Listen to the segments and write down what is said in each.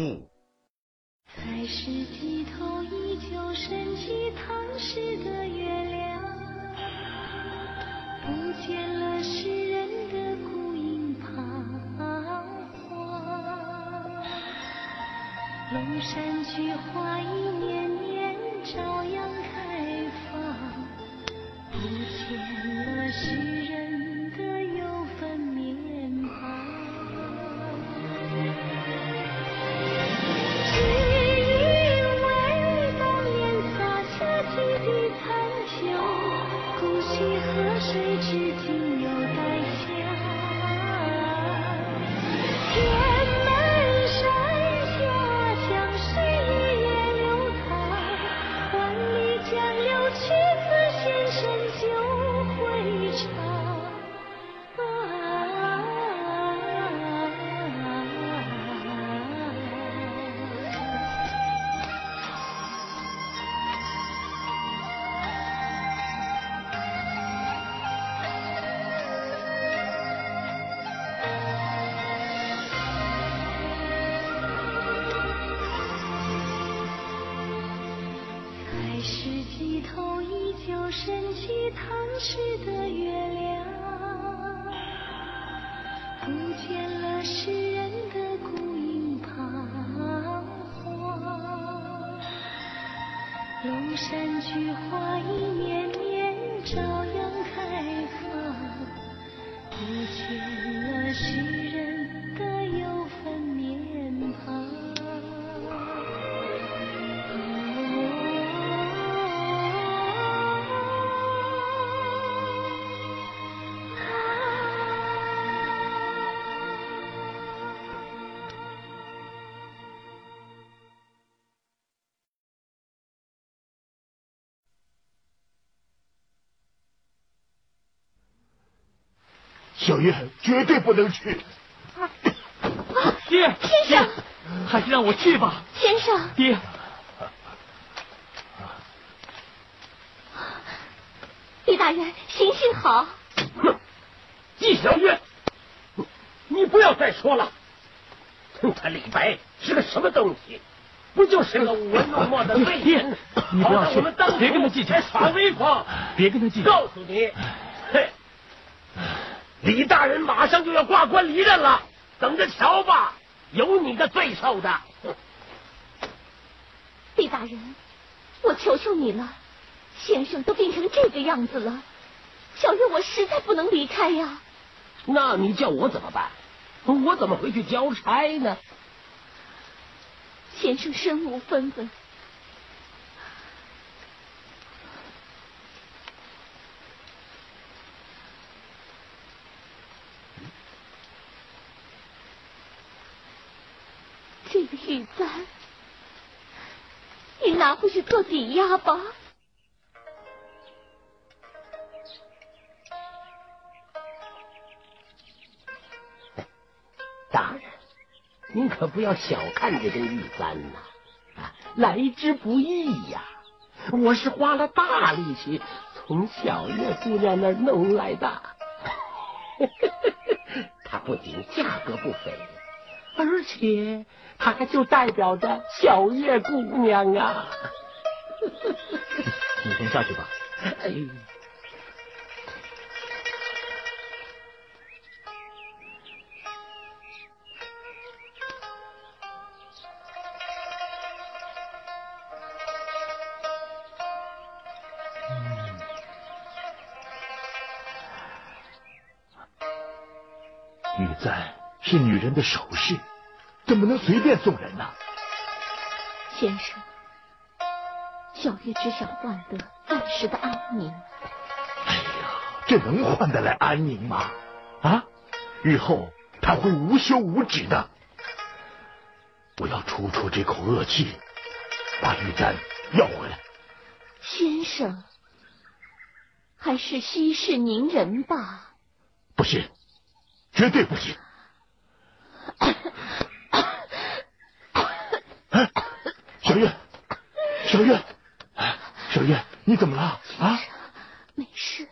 在世际头依旧升起唐诗的月亮，不见了诗人的孤影彷徨。龙山菊花一年年照样开放，不见了诗山菊花一年年照样绝对不能去。爹，先生，还是让我去吧。先生，爹，李大人，行行好。哼，季小月，你不要再说了。哼，他李白是个什么东西？不就是个舞文弄墨的废人？你不要去别跟他计较耍威风。别跟他计较。告诉你，嘿，李大人马上就要挂官离任了，等着瞧吧，有你的罪受的。李大人，我求求你了，先生都病成这个样子了，小月我实在不能离开呀。那你叫我怎么办？我怎么回去交差呢？先生身无分文，这个玉簪，回去做抵押吧。大人，您可不要小看这根玉簪呐，来之不易呀！我是花了大力气从小月姑娘那儿弄来的。它不仅价格不菲，而且它还就代表着小月姑娘啊！你先下去吧。哎，人的首饰，怎么能随便送人呢？先生，小月只想换得暂时的安宁。哎呀，这能换得来安宁吗？啊，日后他会无休无止的。我要出出这口恶气，把玉簪要回来。先生，还是息事宁人吧。不行，绝对不行！哎，小月，小月，哎，小月，你怎么了？啊？没事。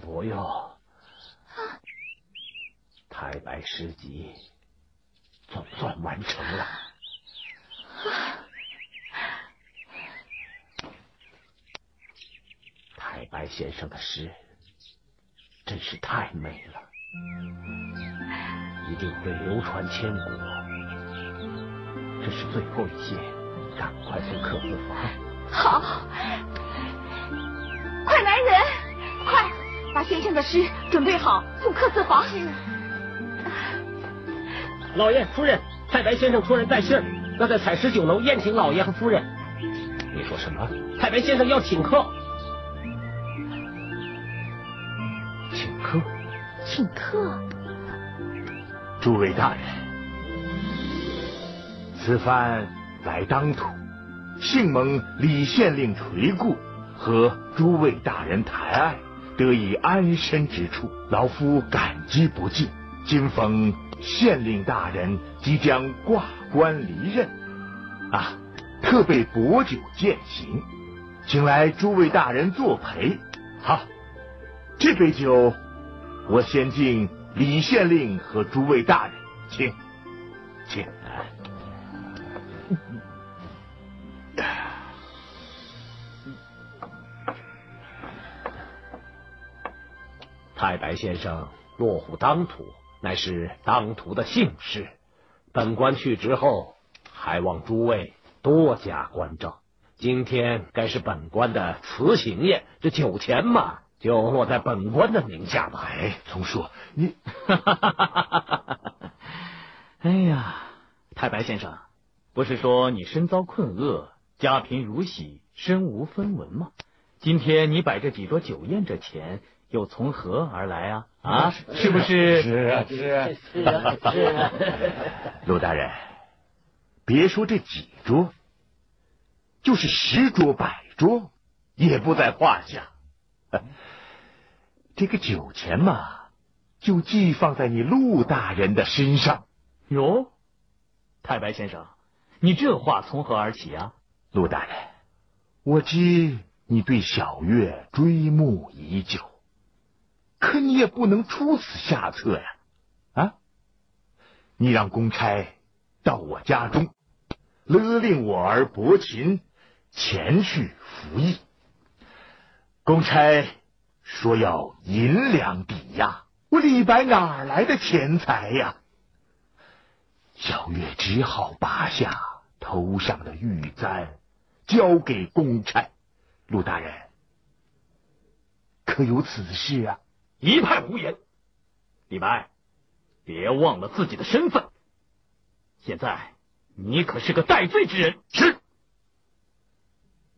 伯哟，太白诗集总算完成了。太白先生的诗真是太美了，一定会流传千古。这是最后一件，赶快送刻字房。好，快来人，快把先生的诗准备好，送客字房。老爷、夫人，太白先生托人带信儿，要在采石酒楼宴请老爷和夫人。你说什么？太白先生要请客？请客。诸位大人，此番来当土，幸蒙李县令垂顾和诸位大人抬爱，得以安身之处，老夫感激不尽。今逢县令大人即将挂冠离任，啊，特备薄酒饯行，请来诸位大人作陪。好，这杯酒我先敬李县令和诸位大人，请，请。太白先生落户当涂，乃是当涂的幸事。本官去职后，还望诸位多加关照。今天该是本官的辞行宴，这酒钱嘛，就落在本官的名下吧。哎，丛叔，你，哎呀，太白先生，不是说你身遭困厄，家贫如洗，身无分文吗？今天你摆这几桌酒宴，这钱又从何而来啊？啊，是不是？是啊，是啊，是啊，是啊。陆大人，别说这几桌，就是十桌百桌，也不在话下。这个酒钱嘛，就寄放在你陆大人的身上。哟，太白先生，你这话从何而起啊？陆大人，我知你对小月追慕已久，可你也不能出此下策呀！啊，你让公差到我家中，勒令我儿伯禽前去服役。公差说要银两抵押，我李白哪来的钱财呀？小月只好拔下头上的玉簪，交给公差。陆大人，可有此事啊？一派胡言！李白，别忘了自己的身份。现在你可是个戴罪之人。是，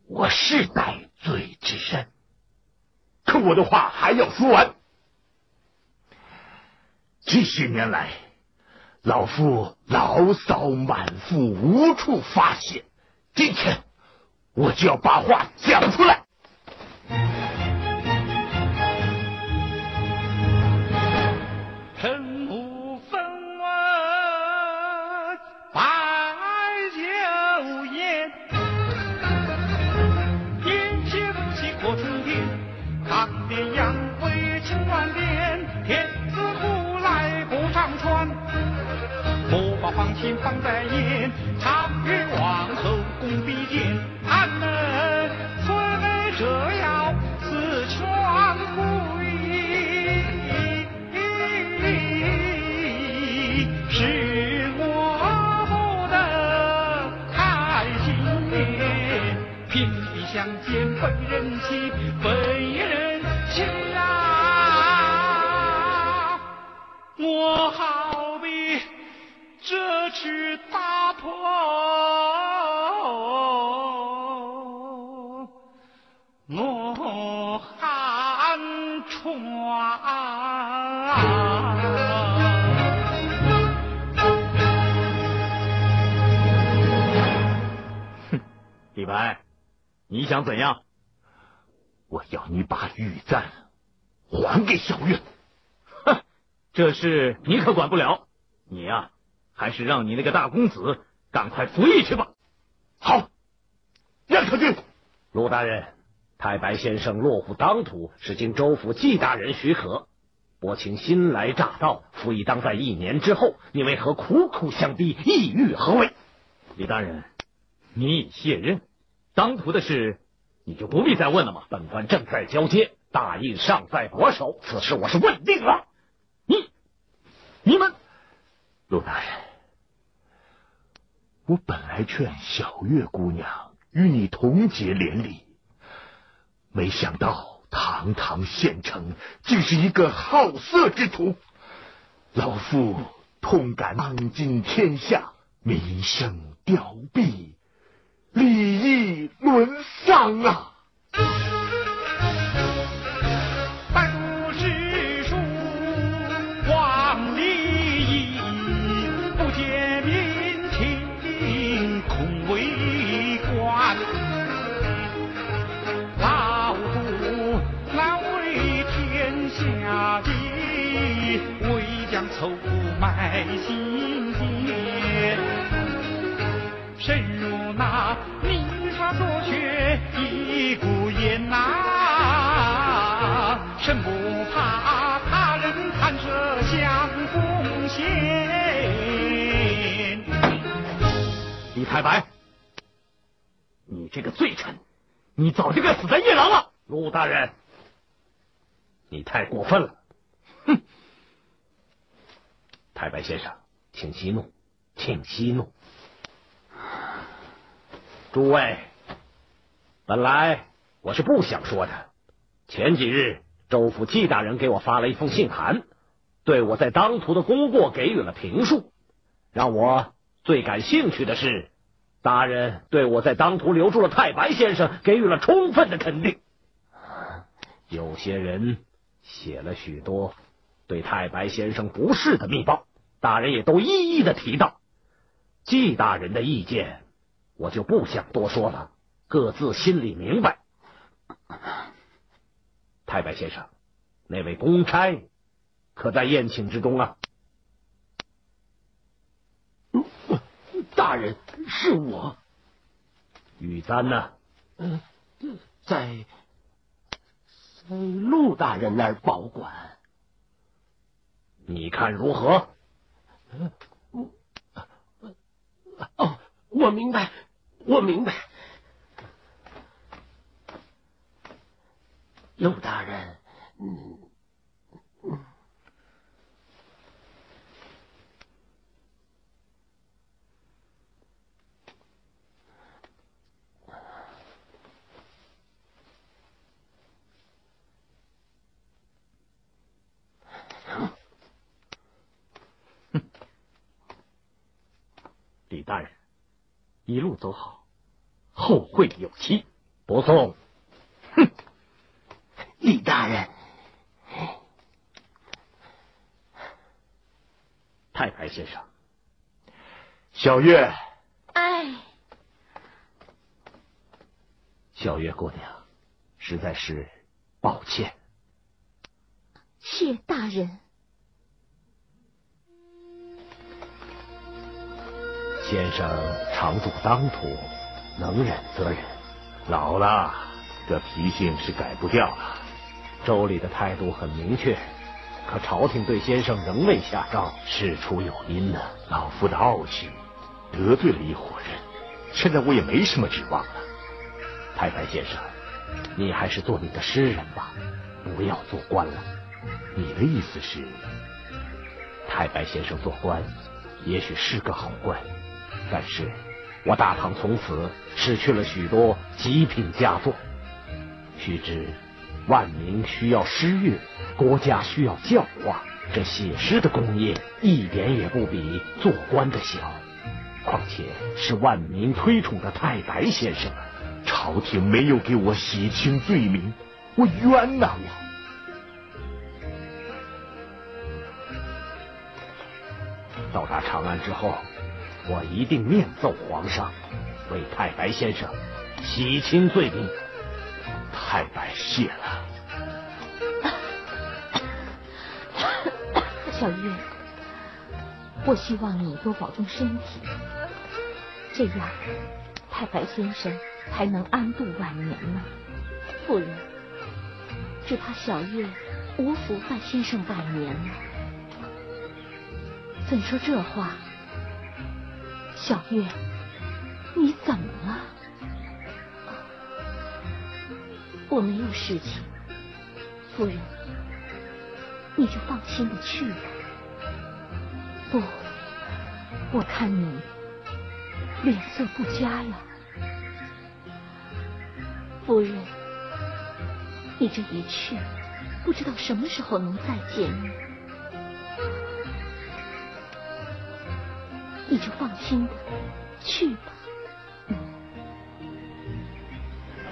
我是戴罪之人。可我的话还要说完。这些年来，老夫牢骚满腹，无处发泄。今天我就要把话讲出来。心放在眼这只大破我寒船。李白，你想怎样？我要你把玉簪还给小月。哼，这事你可管不了。你呀、还是让你那个大公子赶快服役去吧。好，让他去。陆大人，太白先生落户当涂是经州府纪大人许可，薄情新来乍到，服役当在一年之后，你为何苦苦相逼，意欲何为？李大人，你已卸任，当涂的事你就不必再问了吗？本官正在交接，大印尚在我手，此事我是问定了。你、你们，陆大人，我本来劝小月姑娘与你同结连理。没想到堂堂县城竟是一个好色之徒，老夫痛感当今天下民生凋敝，利益沦丧啊！凑埋心间，深如那明察所缺一股烟呐，生不怕他人看着相锋线。李太白，你这个罪臣，你早就该死在夜郎了。陆大人，你太过分了。哼。太白先生，请息怒，请息怒。诸位，本来我是不想说的。前几日，州府季大人给我发了一封信函，对我在当涂的功过给予了评述。让我最感兴趣的是，大人对我在当涂留住了太白先生给予了充分的肯定。有些人写了许多对太白先生不是的密报。大人也都一一的提到，季大人的意见，我就不想多说了，各自心里明白。太白先生，那位公差可在宴请之中啊？大人，是我。玉簪呢？嗯，在在陆大人那儿保管。你看如何？哦，我明白，我明白，陆大人，嗯。李大人，一路走好，后会有期。不送。哼，李大人，太白先生，小月，哎，小月姑娘，实在是抱歉。谢大人。先生常驻当涂，能忍则忍，老了，这脾性是改不掉了。州里的态度很明确，可朝廷对先生仍未下诏，事出有因呢。老夫的傲气得罪了一伙人，现在我也没什么指望了。太白先生，你还是做你的诗人吧，不要做官了。你的意思是，太白先生做官，也许是个好官。但是，我大唐从此失去了许多极品佳作。须知，万民需要诗乐，国家需要教化。这写诗的功业一点也不比做官的小。况且是万民推崇的太白先生，朝廷没有给我洗清罪名，我冤呐！我到达长安之后。我一定面奏皇上，为太白先生洗清罪名。太白谢了。小月，我希望你多保重身体，这样太白先生才能安度晚年呢。夫人，只怕小月无福伴先生百年了。怎说这话？小月，你怎么了？我没有事情，夫人，你就放心的去吧。不，我看你脸色不佳呀。夫人，你这一去，不知道什么时候能再见面。你就放心的去吧。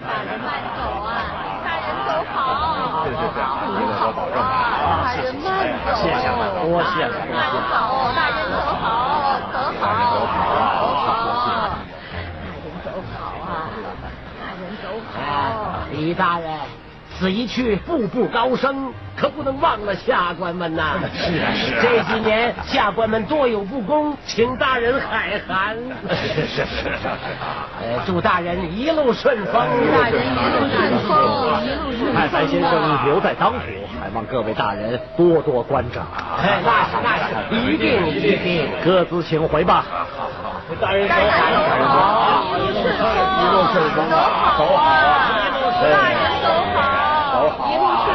大人慢走啊！大人走好。是是是，这个多保重啊！大人慢走。谢谢了，多谢了，多谢了。好，大人走好，走好。大人走好啊！大人走好啊！大人走好。李大人，此一去，步步高升。可不能忘了下官们呐！是啊是啊，这几年下官们多有不公，请大人海涵。是是是是祝大人一路顺风，大人一路顺风，一路顺风。太白先生留在当府，还望各位大人多多关照。哎，那是那是，一定一定。各自请回吧。好好好，大人走好，一路顺风，一路顺风，走好啊！大人走好，走好，一路顺风。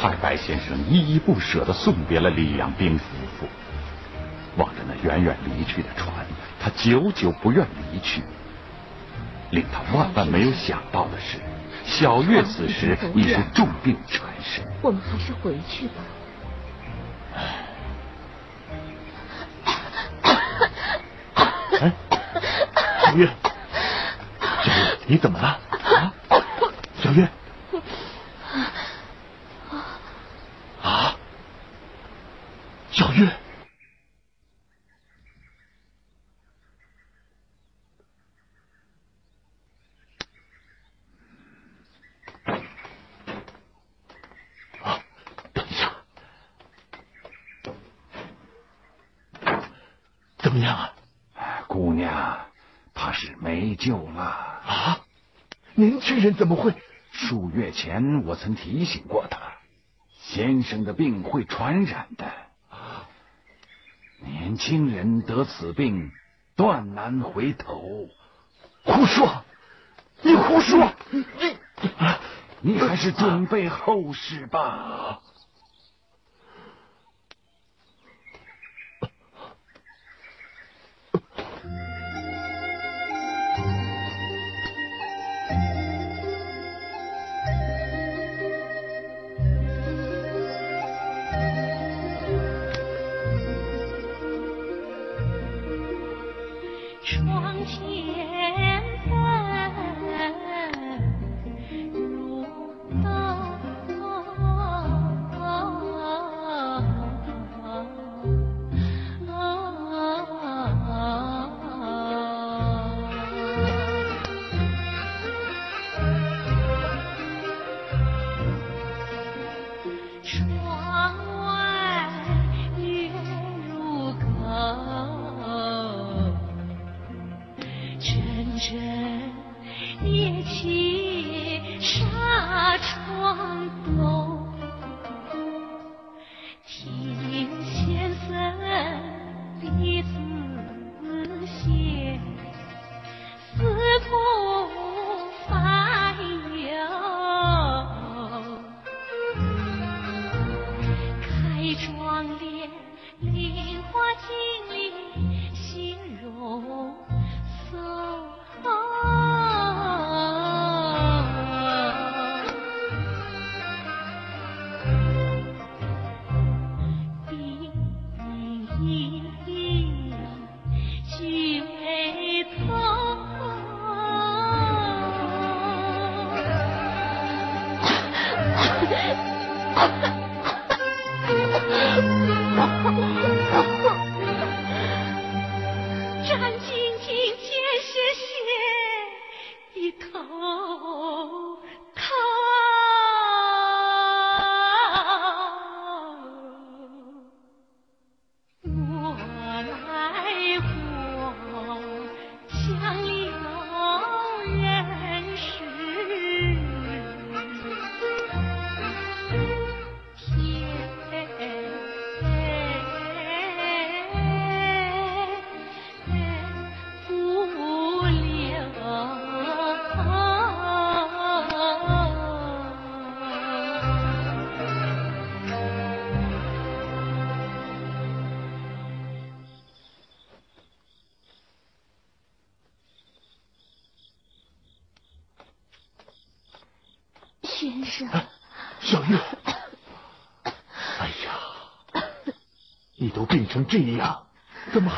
太白先生依依不舍的送别了李阳冰夫妇，望着那远远离去的船，他久久不愿离去。令他万万没有想到的是，小月此时已是重病缠身。我们还是回去吧。哎，小月，小月，你怎么了？啊，小月。啊，小月，啊，等一下，怎么样啊？姑娘，怕是没救了。啊，人怎么会？数月前我曾提醒过他。先生的病会传染的，年轻人得此病，断难回头。胡说！你胡说！你你还是准备后事吧。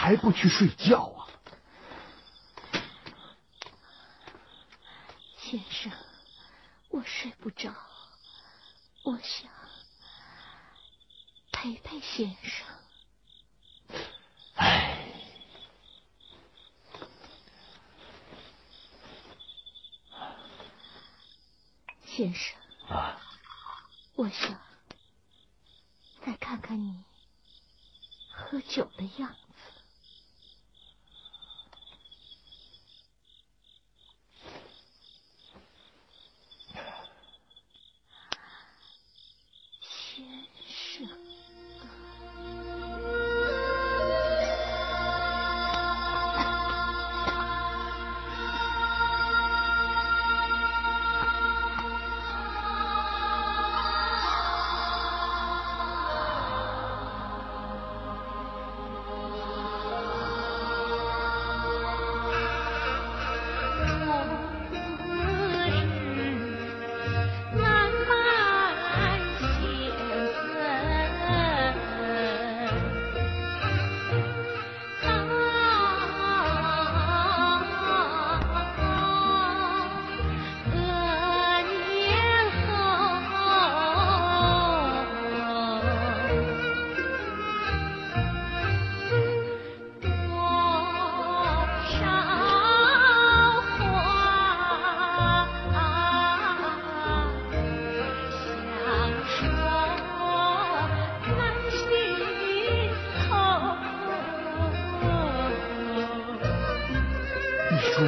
还不去睡觉啊？先生，我睡不着，我想陪陪先生。先生，啊，我想再看看你喝酒的样子。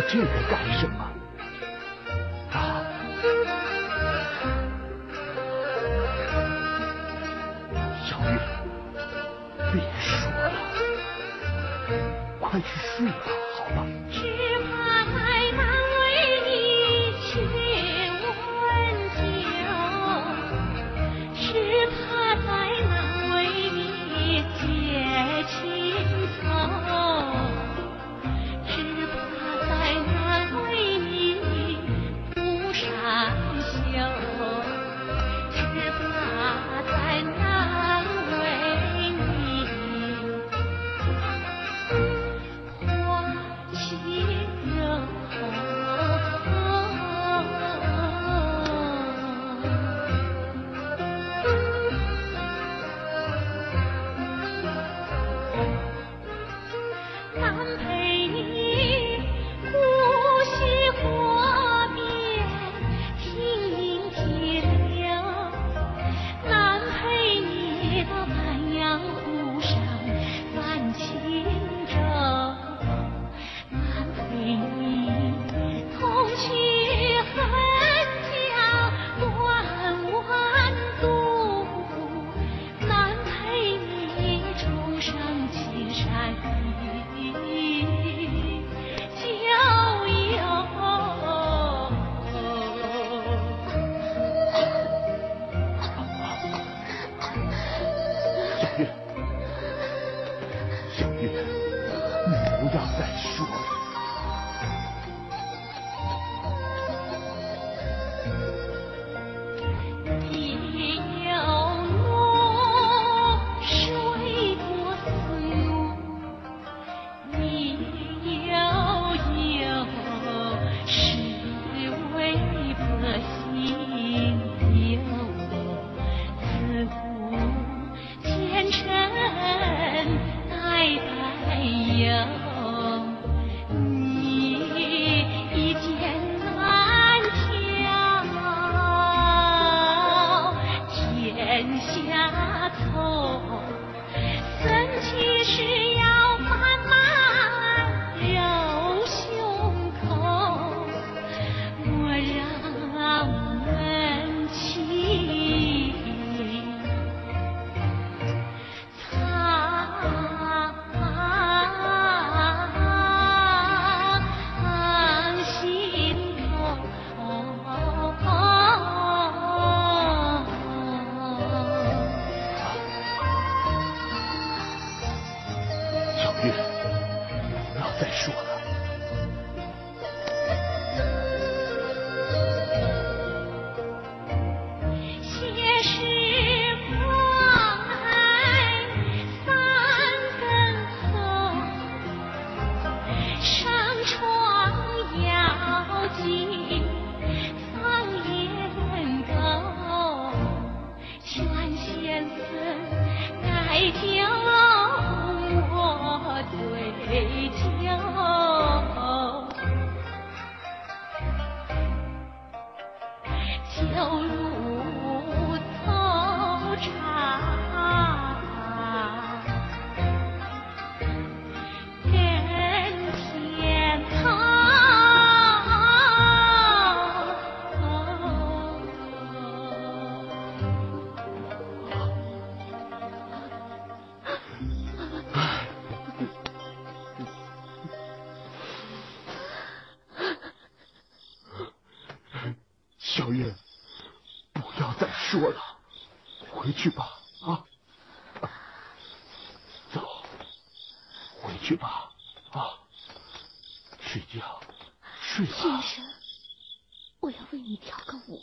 这个干什么小月，不要再说了，回去吧。啊。走。回去吧。啊。睡觉，睡觉。先生，我要为你跳个舞。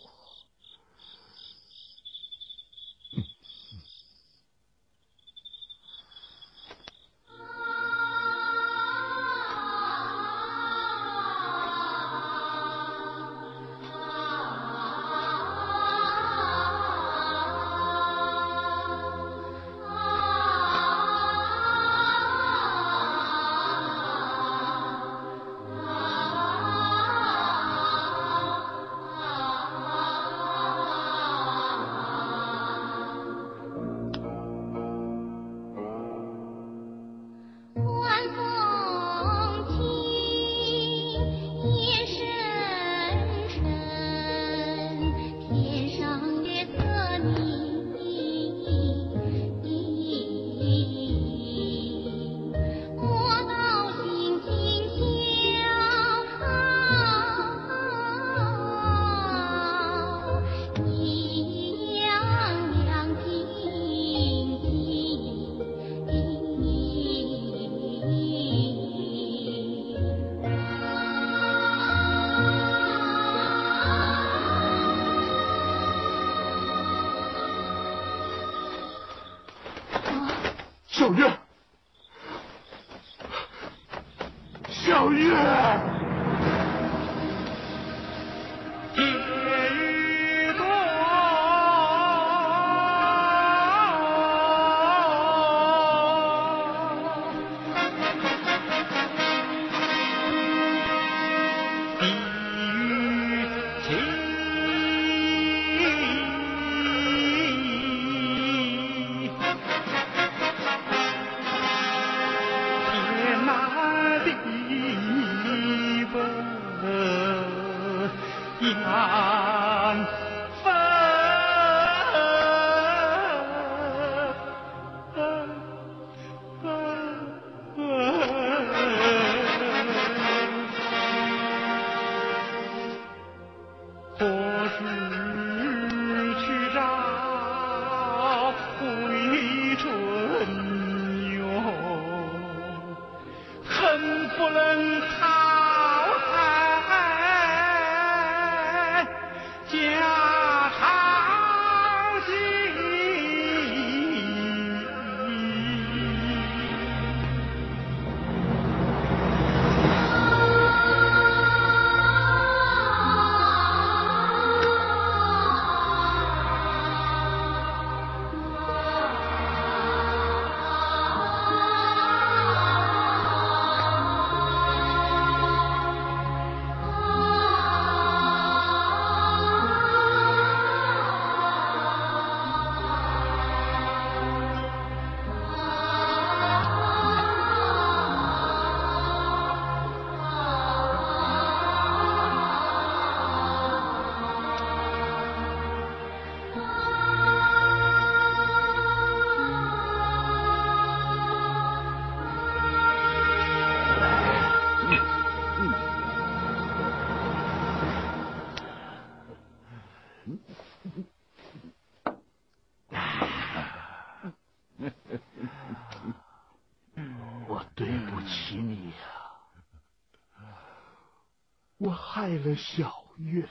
害了小月，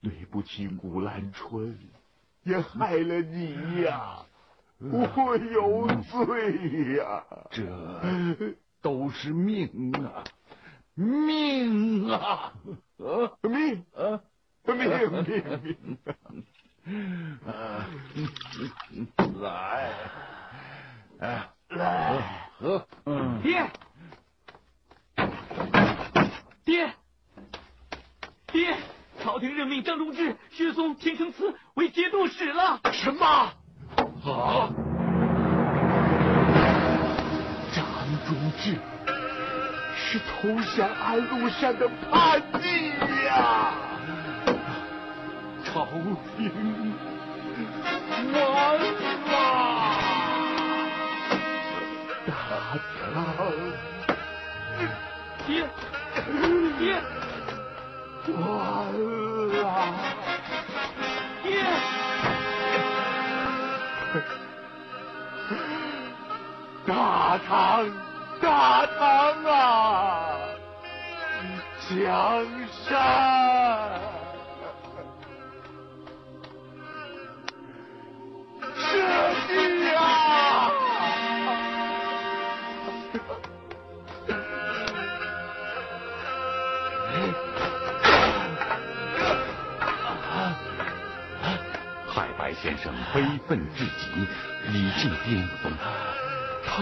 对不起古兰春，也害了你呀、我有罪呀、这都是命啊，命啊！命啊，命命命！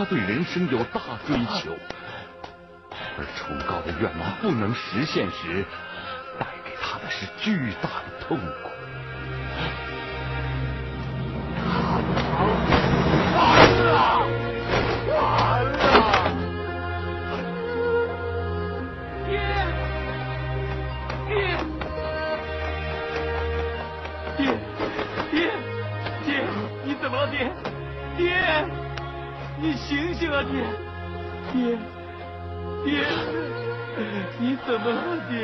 对人生有大追求，而崇高的愿望不能实现时，带给他的是巨大的痛苦。醒醒啊，爹，爹，爹，你怎么了，爹？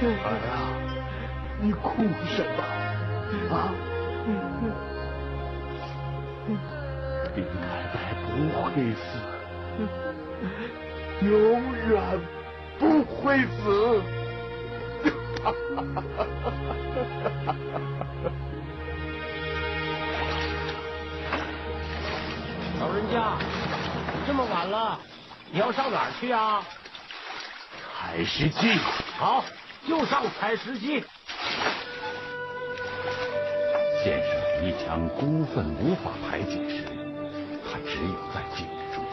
儿啊，你哭什么？啊？李奶奶不会死，永远不会死。哈哈哈哈哈家，这么晚了，你要上哪儿去啊？采石矶，好，就上采石矶。先生一腔孤愤无法排解时，他只有在井中，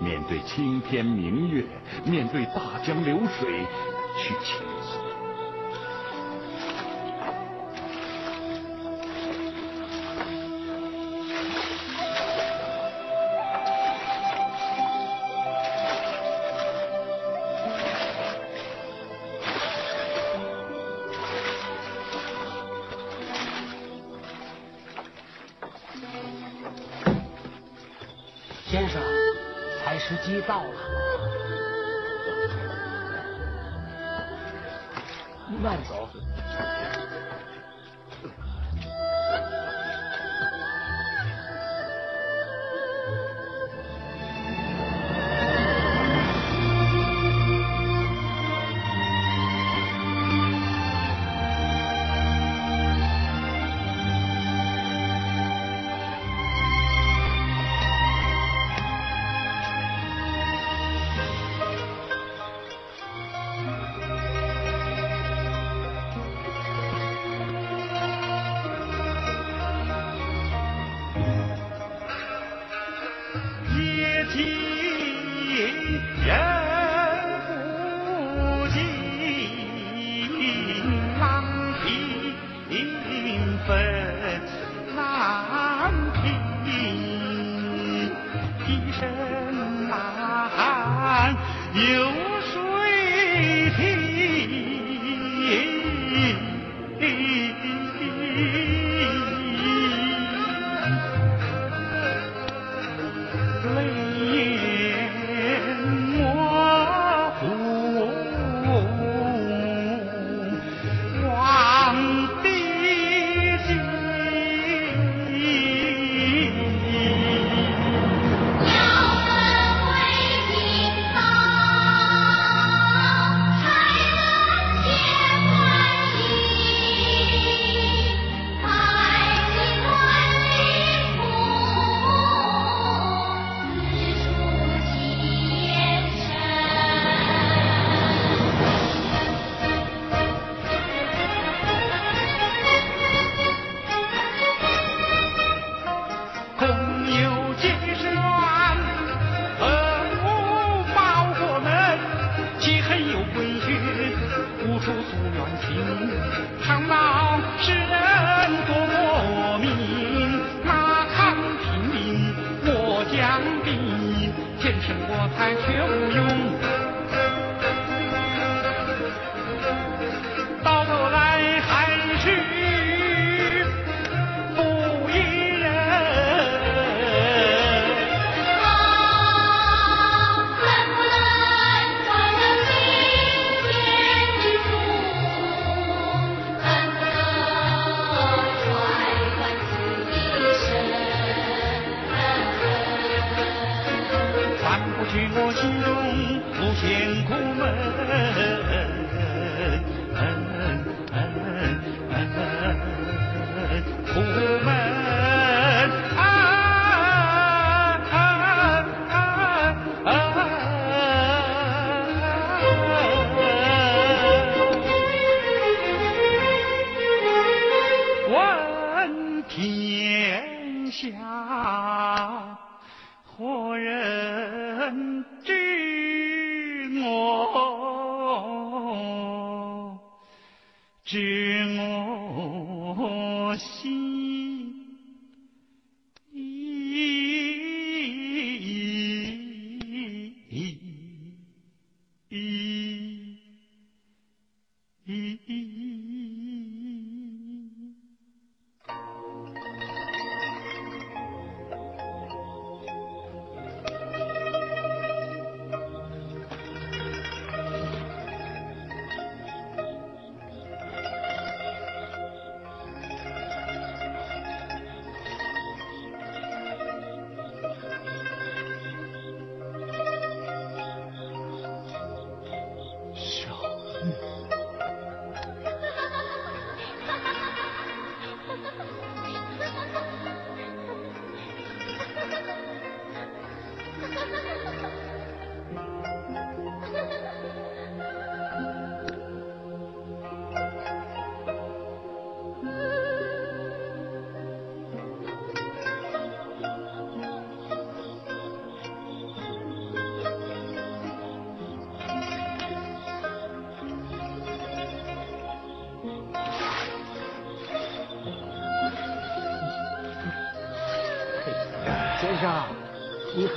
面对青天明月，面对大江流水，去倾机到了，你慢走。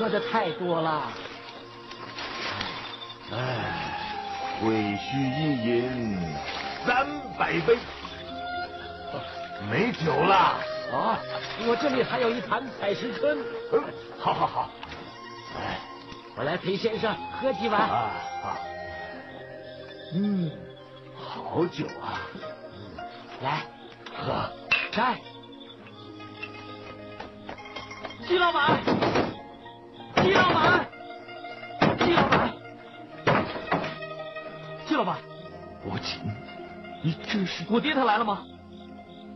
喝的太多了。哎，会须一饮三百杯，没酒了。啊，我这里还有一坛采石春，嗯，好好好。哎，我来陪先生喝几碗。啊啊，嗯，好酒啊，我爹他来了吗？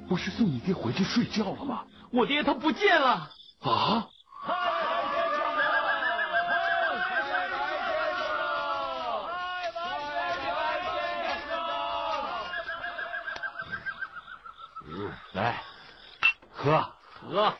不是送你爹回去睡觉了吗？我爹他不见了。啊？嗯，来，喝。喝。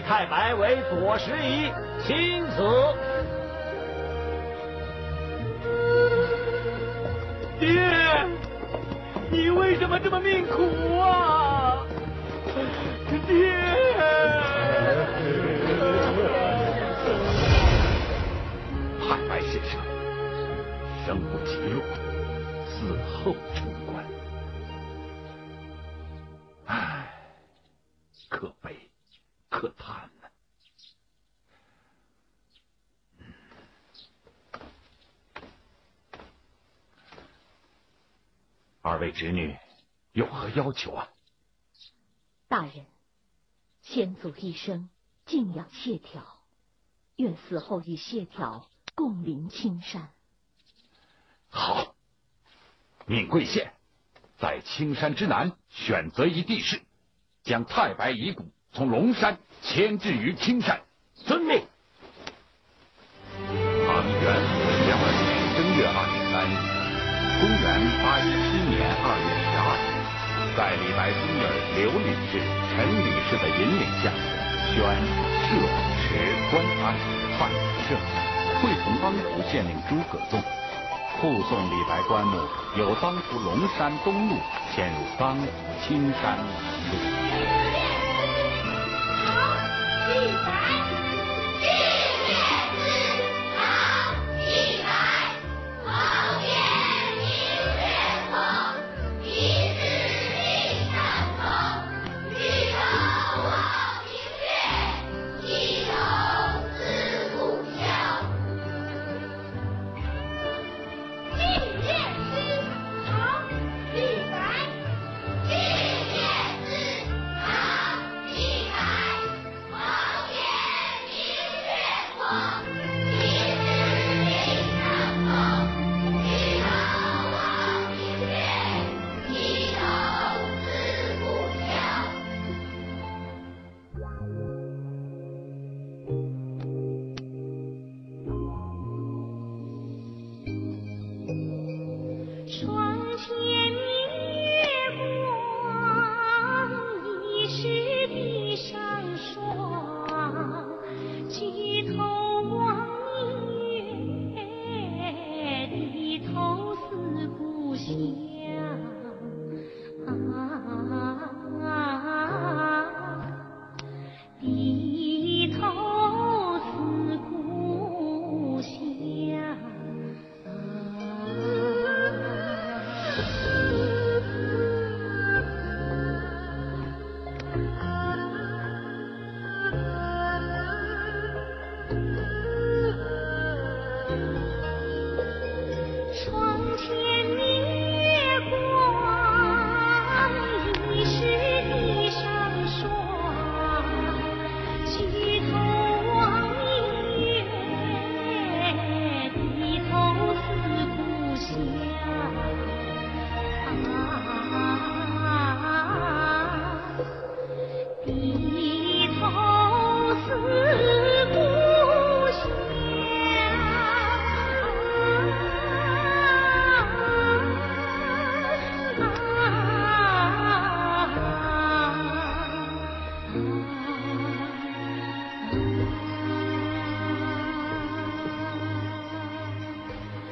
太白为左拾遗，钦此。侄女，有何要求啊？大人，先祖一生敬仰谢条，愿死后与谢条共临青山。好，命贵县在青山之南选择一地势，将太白遗骨从龙山迁至于青山。遵命。公元八一七年二月十二日，在李白孙女刘女士、陈女士的引领下，宣设持关安范社，会同安福县令诸葛纵，护送李白棺木由当涂龙山东路迁入当涂青山南路。